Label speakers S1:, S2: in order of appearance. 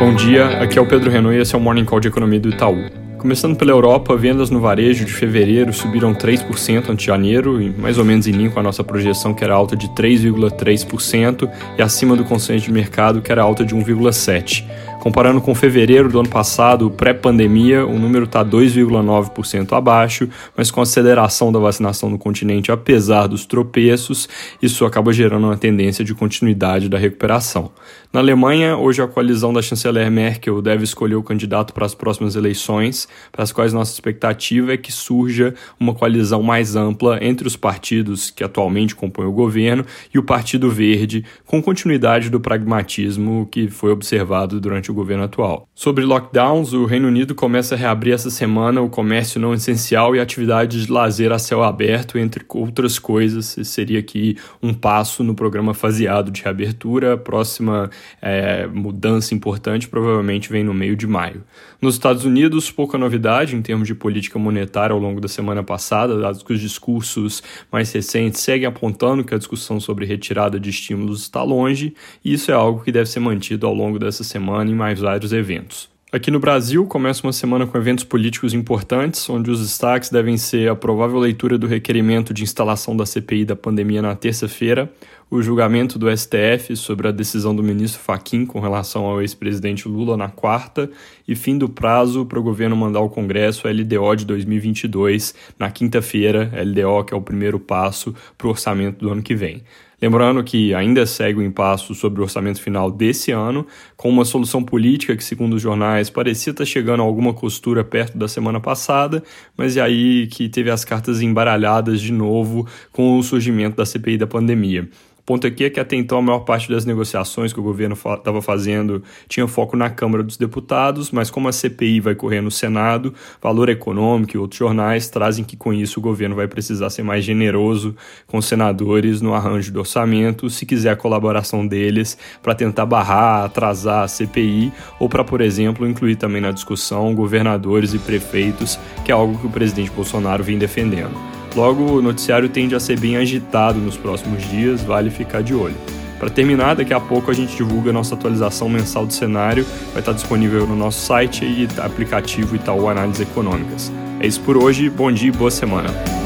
S1: Bom dia, aqui é o Pedro Renault e esse é o Morning Call de Economia do Itaú. Começando pela Europa, vendas no varejo de fevereiro subiram 3% ante janeiro, mais ou menos em linha com a nossa projeção, que era alta de 3,3%, e acima do consenso de mercado, que era alta de 1,7%. Comparando com fevereiro do ano passado, pré-pandemia, o número está 2,9% abaixo, mas com a aceleração da vacinação no continente, apesar dos tropeços, isso acaba gerando uma tendência de continuidade da recuperação. Na Alemanha, hoje a coalizão da chanceler Merkel deve escolher o candidato para as próximas eleições, para as quais nossa expectativa é que surja uma coalizão mais ampla entre os partidos que atualmente compõem o governo e o Partido Verde, com continuidade do pragmatismo que foi observado durante o governo atual. Sobre lockdowns, o Reino Unido começa a reabrir essa semana o comércio não essencial e atividades de lazer a céu aberto, entre outras coisas. Esse seria aqui um passo no programa faseado de reabertura. A próxima é, mudança importante provavelmente vem no meio de maio. Nos Estados Unidos, pouca novidade em termos de política monetária ao longo da semana passada, dado que os discursos mais recentes seguem apontando que a discussão sobre retirada de estímulos está longe, e isso é algo que deve ser mantido ao longo dessa semana em mais vários eventos. Aqui no Brasil, começa uma semana com eventos políticos importantes, onde os destaques devem ser a provável leitura do requerimento de instalação da CPI da pandemia na terça-feira, o julgamento do STF sobre a decisão do ministro Faquim com relação ao ex-presidente Lula na quarta e fim do prazo para o governo mandar ao Congresso a LDO de 2022 na quinta-feira, LDO que é o primeiro passo para o orçamento do ano que vem. Lembrando que ainda segue o impasse sobre o orçamento final desse ano, com uma solução política que, segundo os jornais, parecia estar chegando a alguma costura perto da semana passada, mas e aí que teve as cartas embaralhadas de novo com o surgimento da CPI da pandemia ponto aqui é que até então a maior parte das negociações que o governo estava fazendo tinha foco na Câmara dos Deputados, mas como a CPI vai correr no Senado, Valor Econômico e outros jornais trazem que com isso o governo vai precisar ser mais generoso com os senadores no arranjo do orçamento, se quiser a colaboração deles para tentar barrar, atrasar a CPI ou para, por exemplo, incluir também na discussão governadores e prefeitos, que é algo que o presidente Bolsonaro vem defendendo. Logo, o noticiário tende a ser bem agitado nos próximos dias, vale ficar de olho. Para terminar, daqui a pouco a gente divulga a nossa atualização mensal do cenário, vai estar disponível no nosso site e aplicativo Itaú Análises Econômicas. É isso por hoje, bom dia e boa semana.